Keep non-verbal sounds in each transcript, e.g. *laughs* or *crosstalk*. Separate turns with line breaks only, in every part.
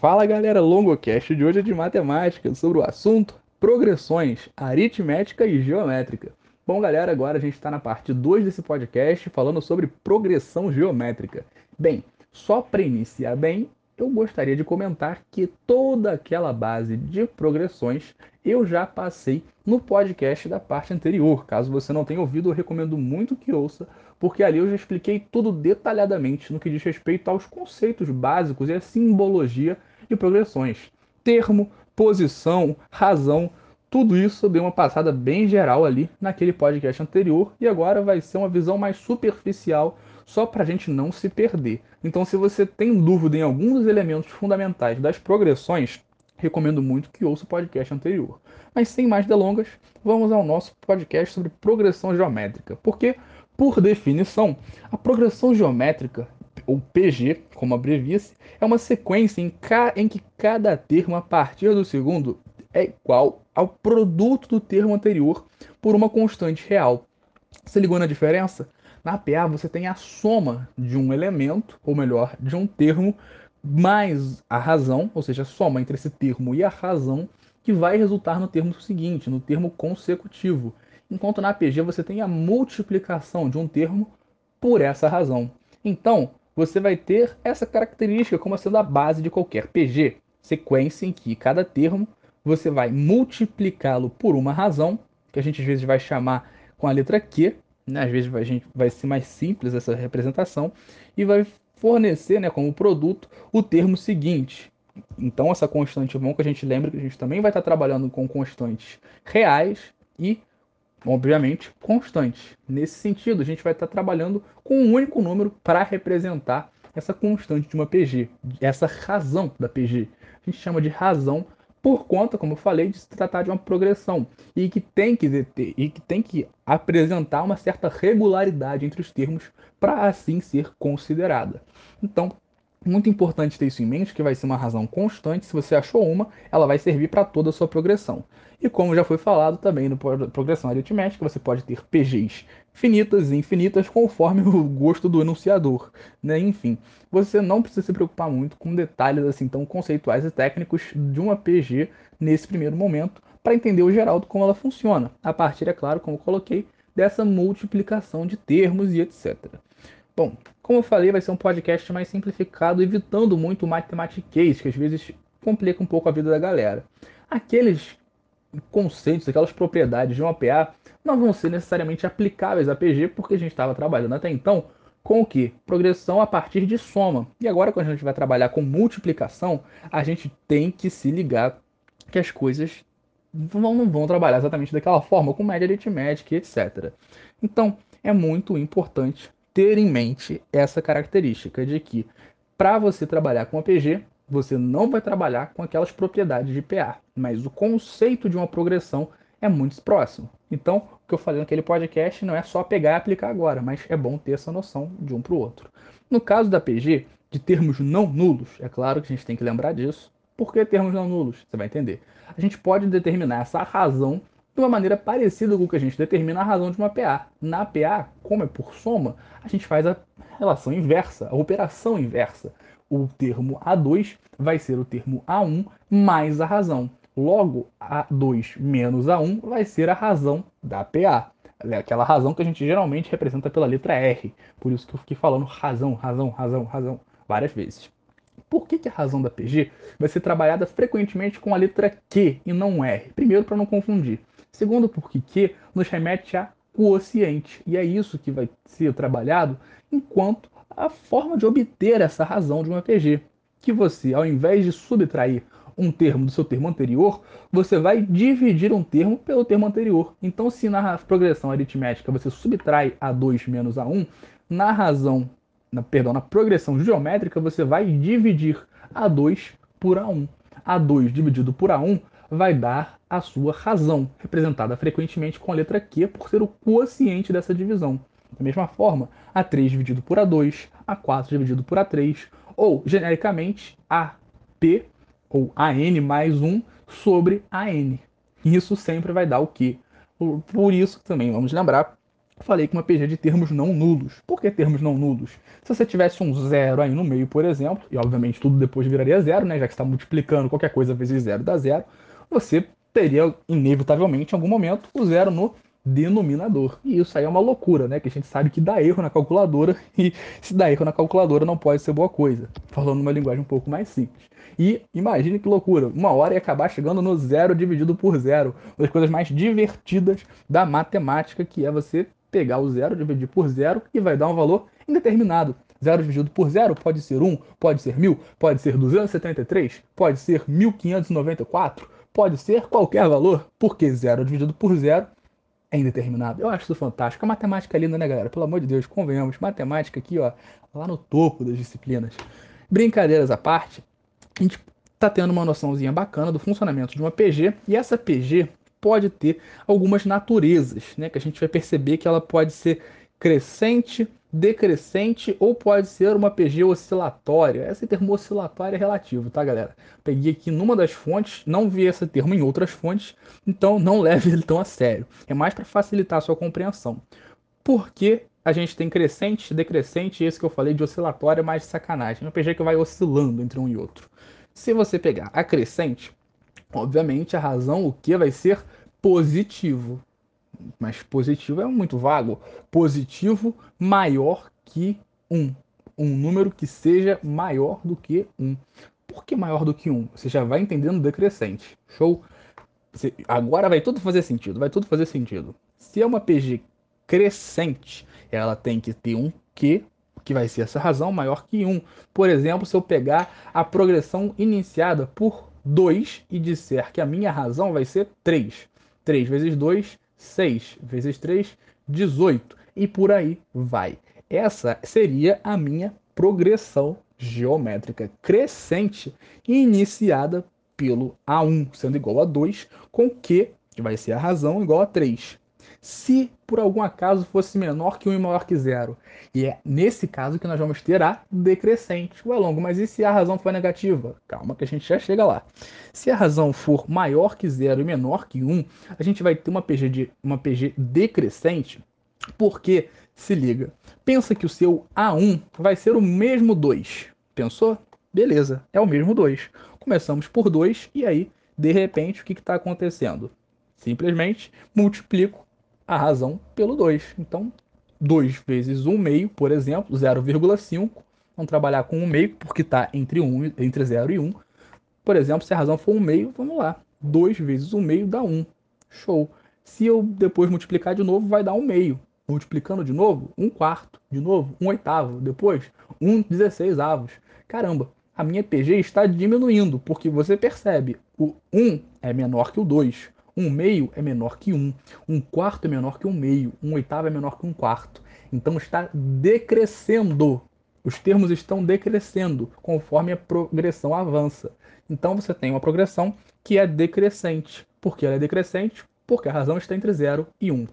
Fala galera, LongoCast de hoje é de matemática, sobre o assunto progressões aritmética e geométrica. Bom galera, agora a gente está na parte 2 desse podcast falando sobre progressão geométrica. Bem, só para iniciar bem, eu gostaria de comentar que toda aquela base de progressões eu já passei no podcast da parte anterior. Caso você não tenha ouvido, eu recomendo muito que ouça, porque ali eu já expliquei tudo detalhadamente no que diz respeito aos conceitos básicos e a simbologia de progressões. Termo, posição, razão, tudo isso eu dei uma passada bem geral ali naquele podcast anterior e agora vai ser uma visão mais superficial só para a gente não se perder. Então, se você tem dúvida em alguns dos elementos fundamentais das progressões, recomendo muito que ouça o podcast anterior. Mas sem mais delongas, vamos ao nosso podcast sobre progressão geométrica. Porque, por definição, a progressão geométrica, ou PG, como abrevia-se, é uma sequência em, em que cada termo a partir do segundo é igual ao produto do termo anterior por uma constante real. Se ligou na diferença? Na PA você tem a soma de um elemento, ou melhor, de um termo, mais a razão, ou seja, a soma entre esse termo e a razão, que vai resultar no termo seguinte, no termo consecutivo. Enquanto na APG você tem a multiplicação de um termo por essa razão. Então, você vai ter essa característica como sendo a base de qualquer PG, sequência em que cada termo você vai multiplicá-lo por uma razão, que a gente às vezes vai chamar com a letra Q, né? Às vezes a gente vai ser mais simples essa representação e vai fornecer, né, como produto o termo seguinte. Então essa constante é bom que a gente lembra que a gente também vai estar trabalhando com constantes reais e obviamente constantes. Nesse sentido, a gente vai estar trabalhando com um único número para representar essa constante de uma PG, essa razão da PG. A gente chama de razão por conta, como eu falei, de se tratar de uma progressão e que tem que ter, e que tem que apresentar uma certa regularidade entre os termos para assim ser considerada. Então, muito importante ter isso em mente, que vai ser uma razão constante. Se você achou uma, ela vai servir para toda a sua progressão. E como já foi falado também no progressão aritmética, você pode ter PGs finitas e infinitas conforme *laughs* o gosto do enunciador. Né? Enfim, você não precisa se preocupar muito com detalhes assim tão conceituais e técnicos de uma PG nesse primeiro momento, para entender o geral de como ela funciona. A partir, é claro, como coloquei, dessa multiplicação de termos e etc. Bom, como eu falei, vai ser um podcast mais simplificado, evitando muito o matematiquês, que às vezes complica um pouco a vida da galera. Aqueles conceitos, aquelas propriedades de uma PA não vão ser necessariamente aplicáveis a PG, porque a gente estava trabalhando até então com o que? Progressão a partir de soma. E agora, quando a gente vai trabalhar com multiplicação, a gente tem que se ligar que as coisas vão, não vão trabalhar exatamente daquela forma, com média aritmética etc. Então, é muito importante ter em mente essa característica de que para você trabalhar com a PG, você não vai trabalhar com aquelas propriedades de PA, mas o conceito de uma progressão é muito próximo. Então, o que eu falei naquele podcast não é só pegar e aplicar agora, mas é bom ter essa noção de um para o outro. No caso da PG, de termos não nulos, é claro que a gente tem que lembrar disso. Por que termos não nulos? Você vai entender. A gente pode determinar essa razão de uma maneira parecida com o que a gente determina a razão de uma PA. Na PA, como é por soma, a gente faz a relação inversa, a operação inversa. O termo A2 vai ser o termo A1 mais a razão. Logo, A2 menos A1 vai ser a razão da PA. É aquela razão que a gente geralmente representa pela letra R. Por isso que eu fiquei falando razão, razão, razão, razão várias vezes. Por que, que a razão da PG vai ser trabalhada frequentemente com a letra Q e não R? Primeiro, para não confundir. Segundo, porque Q nos remete a quociente. E é isso que vai ser trabalhado enquanto a forma de obter essa razão de uma PG. Que você, ao invés de subtrair um termo do seu termo anterior, você vai dividir um termo pelo termo anterior. Então, se na progressão aritmética você subtrai A2 menos A1, na razão, na, perdão, na progressão geométrica você vai dividir A2 por A1. A2 dividido por A1 vai dar a sua razão, representada frequentemente com a letra Q por ser o quociente dessa divisão. Da mesma forma, A3 dividido por A2, A4 dividido por A3, ou, genericamente, AP ou AN mais 1 sobre AN. Isso sempre vai dar o quê? Por isso também vamos lembrar falei que uma PG de termos não nulos. Por que termos não nulos? Se você tivesse um zero aí no meio, por exemplo, e obviamente tudo depois viraria zero, né? Já que está multiplicando qualquer coisa vezes zero dá zero, você teria inevitavelmente em algum momento o zero no denominador. E isso aí é uma loucura, né? Que a gente sabe que dá erro na calculadora *laughs* e se dá erro na calculadora não pode ser boa coisa. Falando numa linguagem um pouco mais simples. E imagine que loucura, uma hora ia acabar chegando no zero dividido por zero. Uma das coisas mais divertidas da matemática, que é você pegar o zero, dividir por zero e vai dar um valor indeterminado. Zero dividido por zero pode ser 1, pode ser 1000, pode ser 273, pode ser 1594, pode ser qualquer valor, porque zero dividido por zero é indeterminado. Eu acho isso fantástico. A matemática é linda, né, galera? Pelo amor de Deus, convenhamos. Matemática aqui, ó, lá no topo das disciplinas. Brincadeiras à parte, a gente tá tendo uma noçãozinha bacana do funcionamento de uma PG, e essa PG pode ter algumas naturezas, né? Que a gente vai perceber que ela pode ser crescente, decrescente ou pode ser uma PG oscilatória. Esse termo oscilatório é relativo, tá, galera? Peguei aqui numa das fontes, não vi esse termo em outras fontes, então não *laughs* leve ele tão a sério. É mais para facilitar a sua compreensão. Porque a gente tem crescente, decrescente, e esse que eu falei de oscilatório é mais sacanagem. Uma PG que vai oscilando entre um e outro. Se você pegar a crescente, obviamente a razão o que vai ser positivo. Mas positivo é muito vago. Positivo maior que 1. Um número que seja maior do que 1. Por que maior do que 1? Você já vai entendendo decrescente. Show? Você, agora vai tudo fazer sentido. Vai tudo fazer sentido. Se é uma PG crescente, ela tem que ter um Q que vai ser essa razão maior que 1. Por exemplo, se eu pegar a progressão iniciada por 2 e disser que a minha razão vai ser 3. 3 vezes 2, 6 vezes 3, 18. E por aí vai. Essa seria a minha progressão geométrica crescente iniciada pelo A1 sendo igual a 2, com Q, que vai ser a razão, igual a 3 se por algum acaso fosse menor que 1 e maior que 0. E é nesse caso que nós vamos ter a decrescente, o longo. Mas e se a razão for negativa? Calma que a gente já chega lá. Se a razão for maior que 0 e menor que 1, a gente vai ter uma PG, de, uma PG decrescente, porque, se liga, pensa que o seu A1 vai ser o mesmo 2. Pensou? Beleza, é o mesmo 2. Começamos por 2 e aí, de repente, o que está acontecendo? Simplesmente multiplico a razão pelo 2. Então, 2 vezes 1 meio, por exemplo, 0,5. Vamos trabalhar com 1 meio, porque está entre, 1, entre 0 e 1. Por exemplo, se a razão for 1 meio, vamos lá. 2 vezes 1 meio dá 1. Show. Se eu depois multiplicar de novo, vai dar 1 meio. Multiplicando de novo, 1 quarto. De novo, 1 oitavo. Depois, 1 16 avos. Caramba, a minha PG está diminuindo, porque você percebe, o 1 é menor que o 2. Um meio é menor que um, um quarto é menor que um meio, um oitavo é menor que um quarto. Então está decrescendo. Os termos estão decrescendo conforme a progressão avança. Então você tem uma progressão que é decrescente. Por que ela é decrescente? Porque a razão está entre 0 e 1. Um.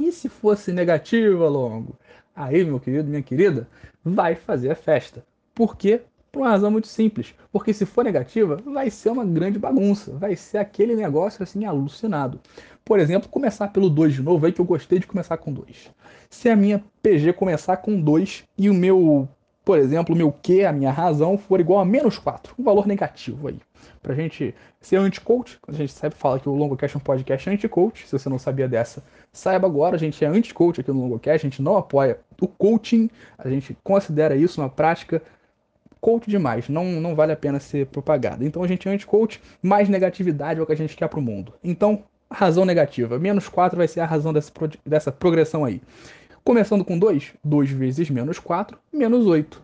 E se fosse negativa, longo? Aí, meu querido, minha querida, vai fazer a festa. Por quê? Por uma razão muito simples. Porque se for negativa, vai ser uma grande bagunça. Vai ser aquele negócio assim alucinado. Por exemplo, começar pelo 2 de novo, aí que eu gostei de começar com 2. Se a minha PG começar com 2 e o meu, por exemplo, o meu Q, a minha razão, for igual a menos 4, um valor negativo aí. Pra gente ser anti-coach, a gente sempre fala que o LongoCast é um podcast anti-coach, se você não sabia dessa, saiba agora, a gente é anti-coach aqui no LongoCast, a gente não apoia o coaching, a gente considera isso uma prática coach demais, não, não vale a pena ser propagado. Então a gente é anti-coach, mais negatividade é o que a gente quer para o mundo. Então, razão negativa, menos 4 vai ser a razão dessa, dessa progressão aí. Começando com 2, 2 vezes menos 4, menos 8.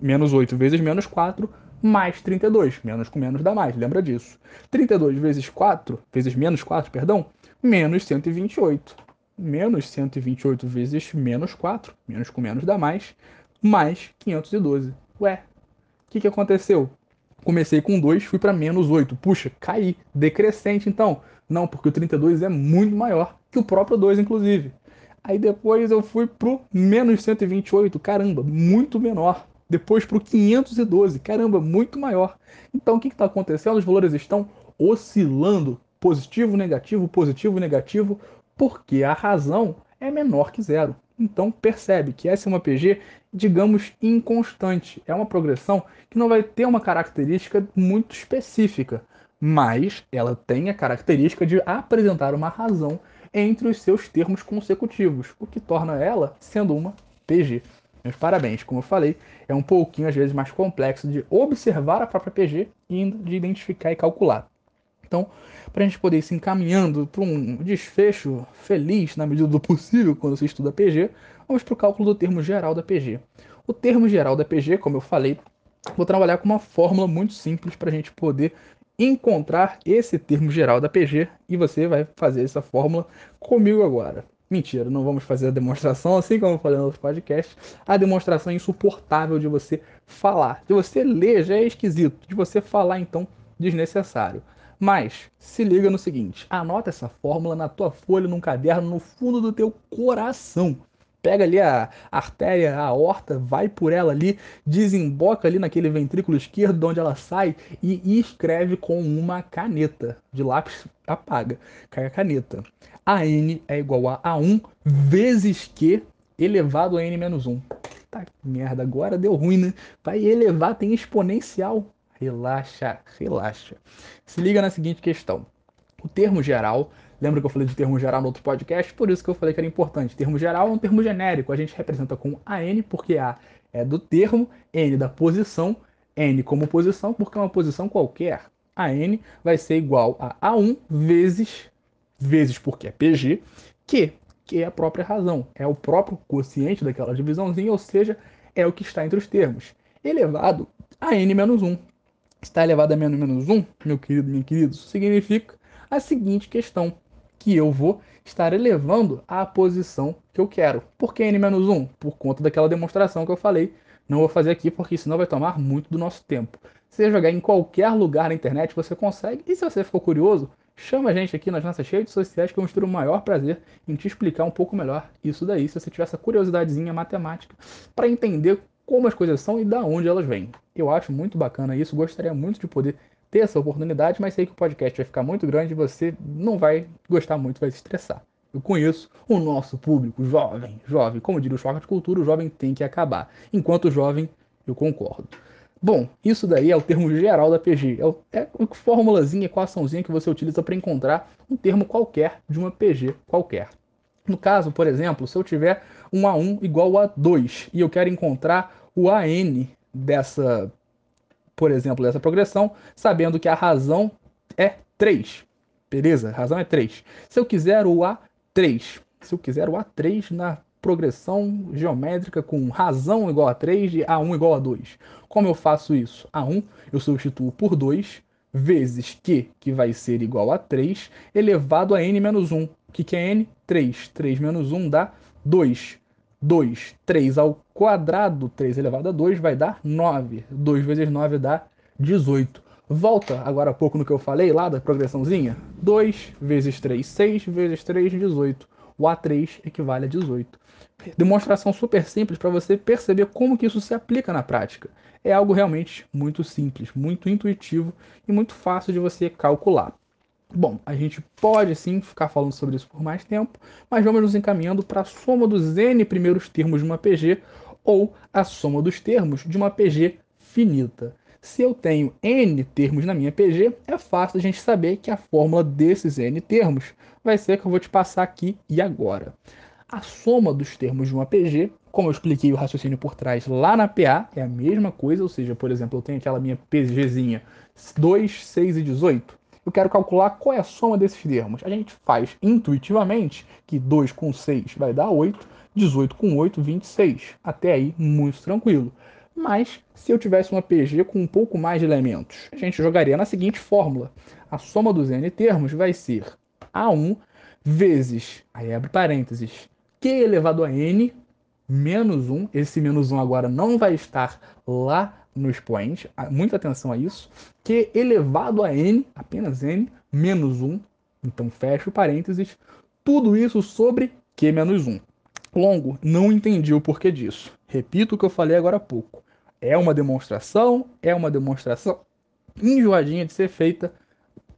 Menos 8 vezes menos 4, mais 32. Menos com menos dá mais, lembra disso. 32 vezes 4, vezes menos 4, perdão, menos 128. Menos 128 vezes menos 4, menos com menos dá mais, mais 512. Ué, o que, que aconteceu? Comecei com 2, fui para menos 8. Puxa, caí. Decrescente então. Não, porque o 32 é muito maior que o próprio 2, inclusive. Aí depois eu fui pro menos 128, caramba, muito menor. Depois pro 512, caramba, muito maior. Então o que está acontecendo? Os valores estão oscilando positivo, negativo, positivo, negativo, porque a razão é menor que zero. Então percebe que essa é uma PG, digamos, inconstante. É uma progressão que não vai ter uma característica muito específica, mas ela tem a característica de apresentar uma razão entre os seus termos consecutivos, o que torna ela sendo uma PG. Meus parabéns, como eu falei, é um pouquinho às vezes mais complexo de observar a própria PG e de identificar e calcular. Então, para a gente poder ir se encaminhando para um desfecho feliz na medida do possível quando se estuda PG, vamos para o cálculo do termo geral da PG. O termo geral da PG, como eu falei, vou trabalhar com uma fórmula muito simples para a gente poder encontrar esse termo geral da PG e você vai fazer essa fórmula comigo agora. Mentira, não vamos fazer a demonstração, assim como eu falei no outro podcast. A demonstração é insuportável de você falar. De você ler já é esquisito. De você falar, então, desnecessário. Mas se liga no seguinte: anota essa fórmula na tua folha, num caderno, no fundo do teu coração pega ali a artéria, a aorta, vai por ela ali, desemboca ali naquele ventrículo esquerdo de onde ela sai e escreve com uma caneta. De lápis apaga, cai a caneta. A n é igual a A1 vezes Q elevado a n menos 1. Tá merda, agora deu ruim, né? Vai elevar, tem exponencial. Relaxa, relaxa. Se liga na seguinte questão. O termo geral Lembra que eu falei de termo geral no outro podcast? Por isso que eu falei que era importante. Termo geral é um termo genérico. A gente representa com AN, porque A é do termo, N da posição, N como posição, porque é uma posição qualquer. A N vai ser igual a A1 vezes, vezes porque é PG, que, que é a própria razão. É o próprio quociente daquela divisãozinha, ou seja, é o que está entre os termos. Elevado a N menos 1. Está elevado a menos 1, meu querido, meu querido, significa a seguinte questão que eu vou estar elevando à posição que eu quero. Por que n-1? Por conta daquela demonstração que eu falei. Não vou fazer aqui porque senão vai tomar muito do nosso tempo. Se você jogar em qualquer lugar na internet, você consegue. E se você ficou curioso, chama a gente aqui nas nossas redes sociais que eu ter o maior prazer em te explicar um pouco melhor isso daí, se você tiver essa curiosidadezinha matemática para entender como as coisas são e da onde elas vêm. Eu acho muito bacana isso, gostaria muito de poder ter essa oportunidade, mas sei que o podcast vai ficar muito grande e você não vai gostar muito, vai se estressar. Eu conheço o nosso público jovem, jovem, como diria o Choque de Cultura, o jovem tem que acabar. Enquanto jovem, eu concordo. Bom, isso daí é o termo geral da PG. É, é uma formulazinha, equaçãozinha que você utiliza para encontrar um termo qualquer de uma PG qualquer. No caso, por exemplo, se eu tiver um A1 igual a 2 e eu quero encontrar o AN dessa por exemplo, dessa progressão, sabendo que a razão é 3. Beleza? A razão é 3. Se eu quiser o A3, se eu quiser o A3 na progressão geométrica com razão igual a 3 de A1 igual a 2. Como eu faço isso? A1 eu substituo por 2 vezes Q, que vai ser igual a 3, elevado a N menos 1. O que é N? 3. 3 menos 1 dá 2. 2, 3 ao quadrado, 3 elevado a 2 vai dar 9. 2 vezes 9 dá 18. Volta agora há pouco no que eu falei lá da progressãozinha. 2 vezes 3, 6 vezes 3, 18. O A3 equivale a 18. Demonstração super simples para você perceber como que isso se aplica na prática. É algo realmente muito simples, muito intuitivo e muito fácil de você calcular. Bom, a gente pode sim ficar falando sobre isso por mais tempo, mas vamos nos encaminhando para a soma dos n primeiros termos de uma PG ou a soma dos termos de uma PG finita. Se eu tenho n termos na minha PG, é fácil a gente saber que a fórmula desses n termos vai ser que eu vou te passar aqui e agora. A soma dos termos de uma PG, como eu expliquei o raciocínio por trás lá na PA, é a mesma coisa, ou seja, por exemplo, eu tenho aquela minha PGzinha 2, 6 e 18 eu quero calcular qual é a soma desses termos. A gente faz intuitivamente que 2 com 6 vai dar 8, 18 com 8, 26. Até aí, muito tranquilo. Mas, se eu tivesse uma PG com um pouco mais de elementos, a gente jogaria na seguinte fórmula. A soma dos n termos vai ser A1 vezes, aí abre parênteses, Q elevado a n menos 1. Esse menos 1 agora não vai estar lá no expoente, muita atenção a isso, que elevado a n, apenas n, menos 1, então fecha o parênteses, tudo isso sobre q menos 1. Longo, não entendi o porquê disso. Repito o que eu falei agora há pouco. É uma demonstração, é uma demonstração enjoadinha de ser feita,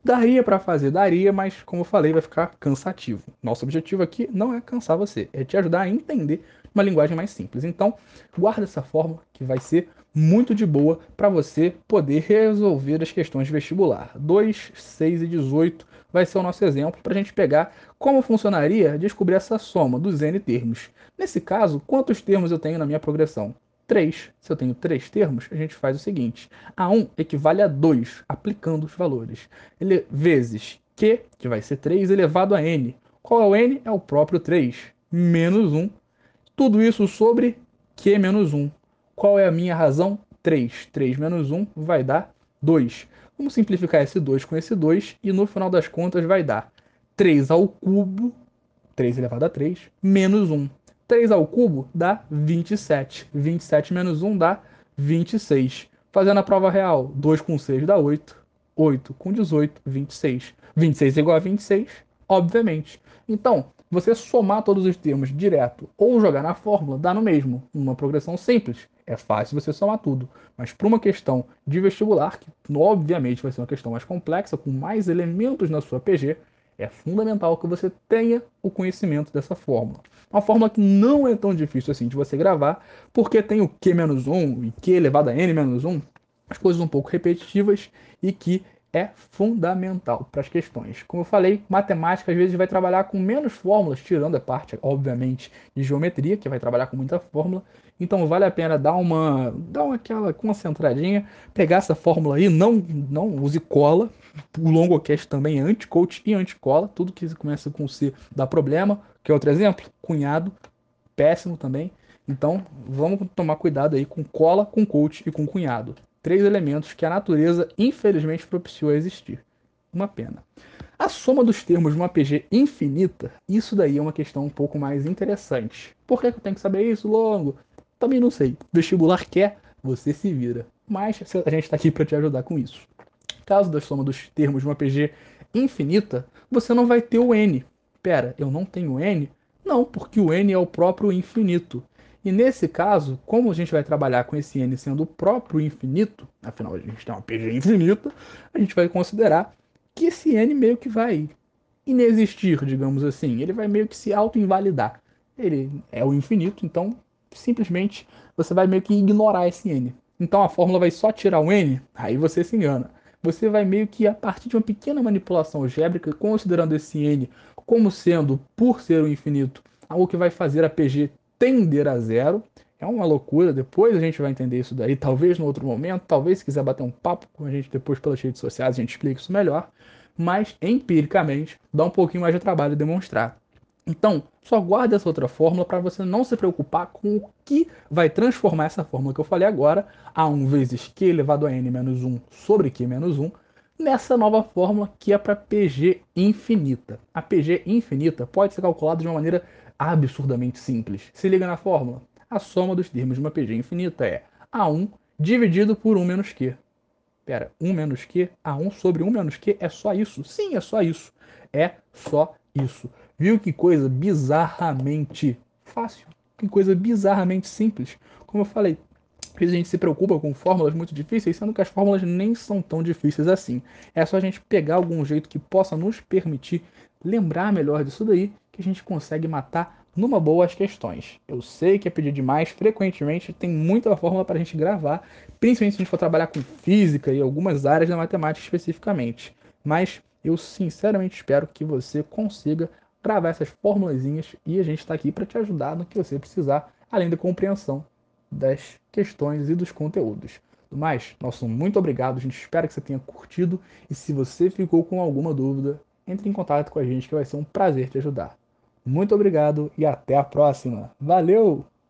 Daria para fazer, daria, mas como eu falei, vai ficar cansativo. Nosso objetivo aqui não é cansar você, é te ajudar a entender uma linguagem mais simples. Então, guarda essa fórmula que vai ser muito de boa para você poder resolver as questões de vestibular. 2, 6 e 18 vai ser o nosso exemplo para a gente pegar como funcionaria descobrir essa soma dos n termos. Nesse caso, quantos termos eu tenho na minha progressão? 3. Se eu tenho 3 termos, a gente faz o seguinte: A1 equivale a 2, aplicando os valores. Ele, vezes Q, que vai ser 3, elevado a N. Qual é o N? É o próprio 3, menos 1. Tudo isso sobre Q menos 1. Qual é a minha razão? 3. 3 menos 1 vai dar 2. Vamos simplificar esse 2 com esse 2 e no final das contas vai dar 3 ao cubo, 3 elevado a 3, menos 1. 3 ao cubo dá 27. 27 menos 1 dá 26. Fazendo a prova real, 2 com 6 dá 8. 8 com 18, 26. 26 igual a 26, obviamente. Então, você somar todos os termos direto ou jogar na fórmula dá no mesmo, uma progressão simples. É fácil você somar tudo, mas para uma questão de vestibular, que obviamente vai ser uma questão mais complexa, com mais elementos na sua PG, é fundamental que você tenha o conhecimento dessa fórmula. Uma fórmula que não é tão difícil assim de você gravar, porque tem o Q-1 e Q elevado a N-1, as coisas um pouco repetitivas e que é fundamental para as questões. Como eu falei, matemática às vezes vai trabalhar com menos fórmulas, tirando a parte, obviamente, de geometria, que vai trabalhar com muita fórmula. Então vale a pena dar uma, dar uma aquela concentradinha, pegar essa fórmula aí, não, não use cola. O longocast também é anti-coach e anti-cola. Tudo que começa com C dá problema. Que outro exemplo? Cunhado, péssimo também. Então vamos tomar cuidado aí com cola, com coach e com cunhado três elementos que a natureza infelizmente propiciou a existir. Uma pena. A soma dos termos de uma PG infinita, isso daí é uma questão um pouco mais interessante. Por que eu tenho que saber isso longo? Também não sei. Vestibular quer, você se vira. Mas a gente está aqui para te ajudar com isso. Caso da soma dos termos de uma PG infinita, você não vai ter o N. Pera, eu não tenho N? Não, porque o N é o próprio infinito. E nesse caso, como a gente vai trabalhar com esse n sendo o próprio infinito, afinal a gente tem uma PG infinita, a gente vai considerar que esse n meio que vai inexistir, digamos assim. Ele vai meio que se auto-invalidar. Ele é o infinito, então simplesmente você vai meio que ignorar esse n. Então a fórmula vai só tirar o n, aí você se engana. Você vai meio que, a partir de uma pequena manipulação algébrica, considerando esse n como sendo, por ser o infinito, algo que vai fazer a PG tender a zero. É uma loucura, depois a gente vai entender isso daí, talvez no outro momento, talvez se quiser bater um papo com a gente depois pelas redes sociais, a gente explica isso melhor, mas empiricamente dá um pouquinho mais de trabalho demonstrar. Então, só guarde essa outra fórmula para você não se preocupar com o que vai transformar essa fórmula que eu falei agora, A1 vezes Q elevado a N menos 1 sobre Q menos 1, nessa nova fórmula que é para PG infinita. A PG infinita pode ser calculada de uma maneira absurdamente simples. Se liga na fórmula. A soma dos termos de uma PG infinita é A1 dividido por 1 menos Q. Pera, 1 menos Q? A1 sobre 1 menos Q é só isso? Sim, é só isso. É só isso. Viu que coisa bizarramente fácil? Que coisa bizarramente simples. Como eu falei, vezes a gente se preocupa com fórmulas muito difíceis, sendo que as fórmulas nem são tão difíceis assim. É só a gente pegar algum jeito que possa nos permitir lembrar melhor disso daí que a gente consegue matar numa boa as questões. Eu sei que é pedir demais, frequentemente tem muita fórmula para a gente gravar, principalmente se a gente for trabalhar com física e algumas áreas da matemática especificamente. Mas eu sinceramente espero que você consiga gravar essas formulazinhas e a gente está aqui para te ajudar no que você precisar, além da compreensão das questões e dos conteúdos. Do mais, nosso muito obrigado, a gente espera que você tenha curtido e se você ficou com alguma dúvida, entre em contato com a gente que vai ser um prazer te ajudar. Muito obrigado e até a próxima. Valeu!